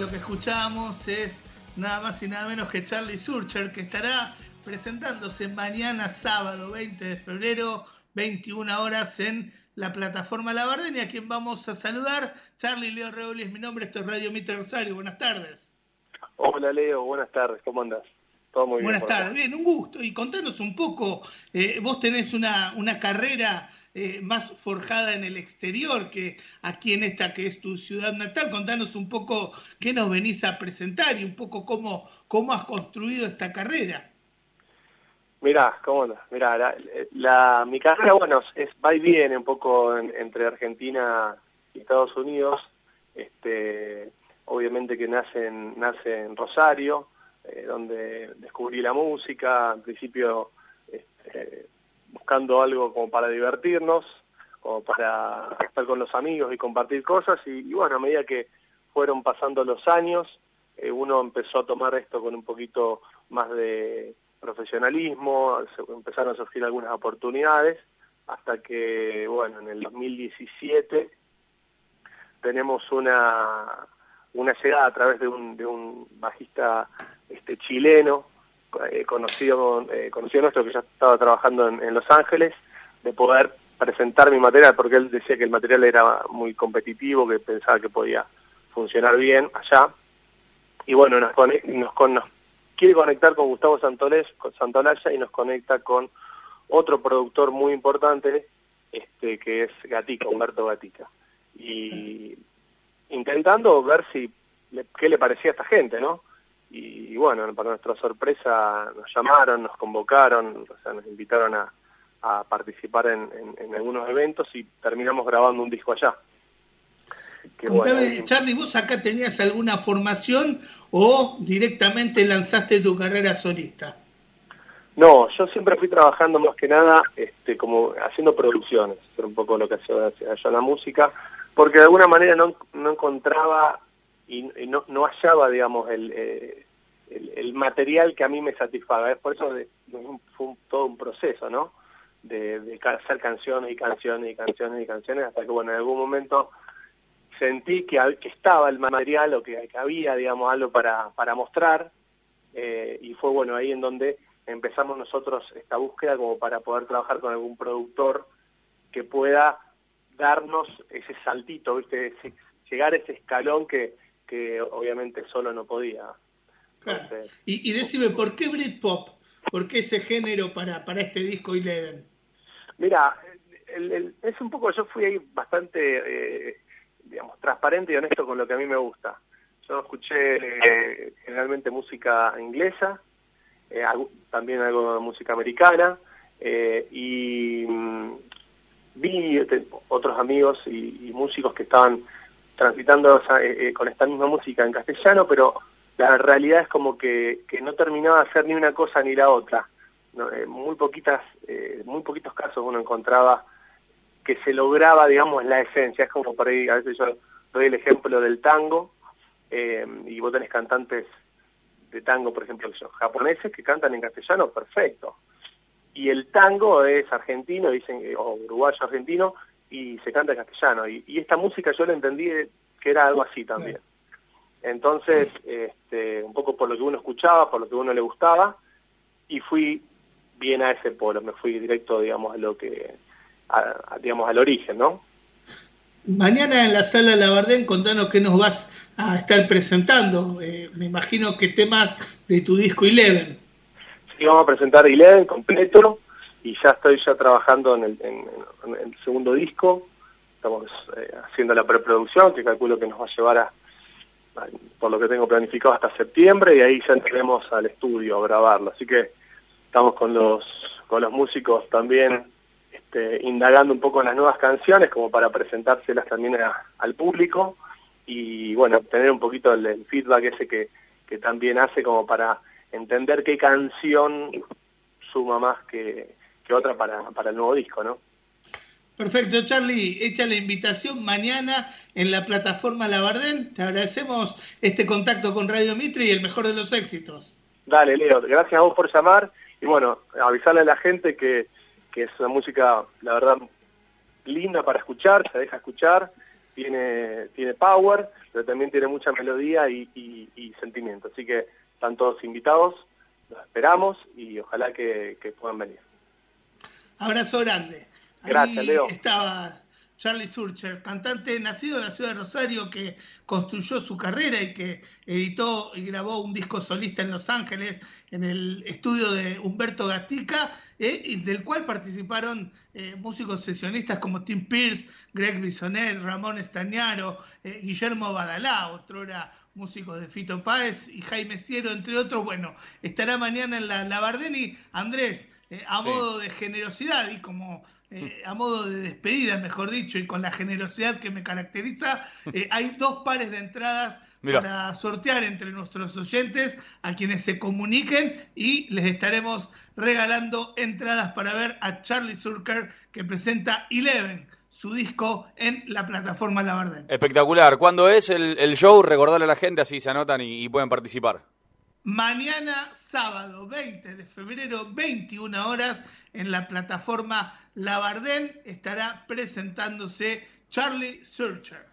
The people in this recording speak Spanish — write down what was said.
Lo que escuchamos es nada más y nada menos que Charlie Surcher, que estará presentándose mañana sábado 20 de febrero, 21 horas en la plataforma La Bardenia, a quien vamos a saludar. Charlie Leo Reoli es mi nombre, esto es Radio Mitre Rosario. Buenas tardes. Hola Leo, buenas tardes, ¿cómo andas? Todo muy bien. Buenas tardes, bien, un gusto. Y contanos un poco, eh, vos tenés una, una carrera eh, más forjada en el exterior que aquí en esta que es tu ciudad natal. Contanos un poco qué nos venís a presentar y un poco cómo, cómo has construido esta carrera. Mirá, cómo Mirá, la, mi carrera, bueno, es, va y viene un poco entre Argentina y Estados Unidos. Este, obviamente que nace en, nace en Rosario, eh, donde descubrí la música, al principio este, buscando algo como para divertirnos, como para estar con los amigos y compartir cosas, y, bueno, a medida que fueron pasando los años, eh, uno empezó a tomar esto con un poquito más de profesionalismo, empezaron a surgir algunas oportunidades, hasta que, bueno, en el 2017 tenemos una, una llegada a través de un, de un bajista este, chileno, eh, conocido, eh, conocido nuestro que ya estaba trabajando en, Los Ángeles, de poder presentar mi material, porque él decía que el material era muy competitivo, que pensaba que podía funcionar bien allá. Y bueno, nos, nos, quiere conectar con Gustavo Santolés, con Santolaya y nos conecta con otro productor muy importante, este, que es Gatica, Humberto Gatica. Y intentando ver si qué le parecía a esta gente, ¿no? y, bueno, para nuestra sorpresa nos llamaron, nos convocaron, o sea, nos invitaron a, participar en, algunos eventos y terminamos grabando un disco allá. Charlie, ¿vos acá tenías alguna formación o directamente lanzaste tu carrera solista? No, yo siempre fui trabajando más que nada este, como haciendo producciones, era un poco lo que hacía allá la música, porque de alguna manera no, no encontraba y, no, no, hallaba, digamos, eh, el, el, material que a mí me satisfaga. Por eso fue todo un proceso, ¿no? De, de, hacer canciones y canciones y canciones y canciones, hasta que, bueno, en algún momento sentí que, que estaba el material o que, había, digamos, algo para, para mostrar, eh, y fue, bueno, ahí en donde empezamos nosotros esta búsqueda como para poder trabajar con algún productor que pueda darnos ese saltito, ¿viste? llegar a ese escalón que, que obviamente solo no podía. y, y decime, ¿por qué Britpop? ¿Por qué ese género para, para este disco Eleven? Mira, es un poco, yo fui ahí bastante, eh, digamos, transparente y honesto con lo que a mí me gusta. Yo escuché eh, generalmente música inglesa, eh, también algo de música americana, y mm, vi otros amigos y músicos que estaban transitando eh, eh, con esta misma música en castellano, pero la realidad es como que, que no terminaba de hacer ni una cosa ni la otra. Eh, muy poquitas, muy poquitos casos uno encontraba que se lograba, digamos, la esencia. Es como por ahí, a veces yo doy el ejemplo del tango, y vos tenés cantantes de tango, por ejemplo, japoneses que cantan en castellano perfecto. Y el tango es argentino, dicen, o uruguayo argentino, y se canta en castellano. Y, esta música yo la entendí que era algo así también. Entonces, este, un poco por lo que uno escuchaba, por lo que uno le gustaba, y fui bien a ese polo, me fui directo, digamos, a lo que, digamos, al origen, ¿no? Mañana en la sala Labardén, contanos qué nos vas a estar presentando. Eh, me imagino que temas de tu disco Eleven. Sí, vamos a presentar Eleven completo, y ya estoy ya trabajando en el, en, el segundo disco, estamos eh, haciendo la preproducción, que calculo que nos va a llevar a, por lo que tengo planificado, hasta septiembre, y ahí ya entraremos al estudio a grabarlo. Así que estamos con los, con los músicos también este, indagando un poco en las nuevas canciones, como para presentárselas también al público, y bueno, tener un poquito el, feedback ese que, que también hace como para entender qué canción suma más que, que otra para, para el nuevo disco, ¿no? Perfecto, Charlie, echa la invitación mañana en la plataforma Labardén. Te agradecemos este contacto con Radio Mitre y el mejor de los éxitos. Dale, Leo, gracias a vos por llamar y bueno, avisarle a la gente que, que es una música, la verdad, linda para escuchar, se deja escuchar tiene, tiene power, pero también tiene mucha melodía y, sentimiento. Así que están todos invitados, los esperamos y ojalá que, puedan venir. Abrazo grande. Gracias, Leo. Estaba Charlie Surcher, cantante nacido en la ciudad de Rosario, que construyó su carrera y que editó y grabó un disco solista en Los Ángeles, en el estudio de Humberto Gatica, eh, del cual participaron eh, músicos sesionistas como Tim Pierce, Greg Bisonel, Ramón Estañaro, eh, Guillermo Badalá, otro era músico de Fito Páez, y Jaime Ciero, entre otros. Bueno, estará mañana en la, la Bardeni. Andrés, a modo de generosidad y como eh, a modo de despedida, mejor dicho, y con la generosidad que me caracteriza, eh, hay dos pares de entradas para sortear entre nuestros oyentes a quienes se comuniquen y les estaremos regalando entradas para ver a Charlie Surker que presenta Eleven su disco en la plataforma Labardén. Espectacular. ¿Cuándo es el, show? Recordarle a la gente así se anotan y, y pueden participar. Mañana sábado 20 de febrero, 21 horas, en la plataforma Labardén estará presentándose Charlie Searcher.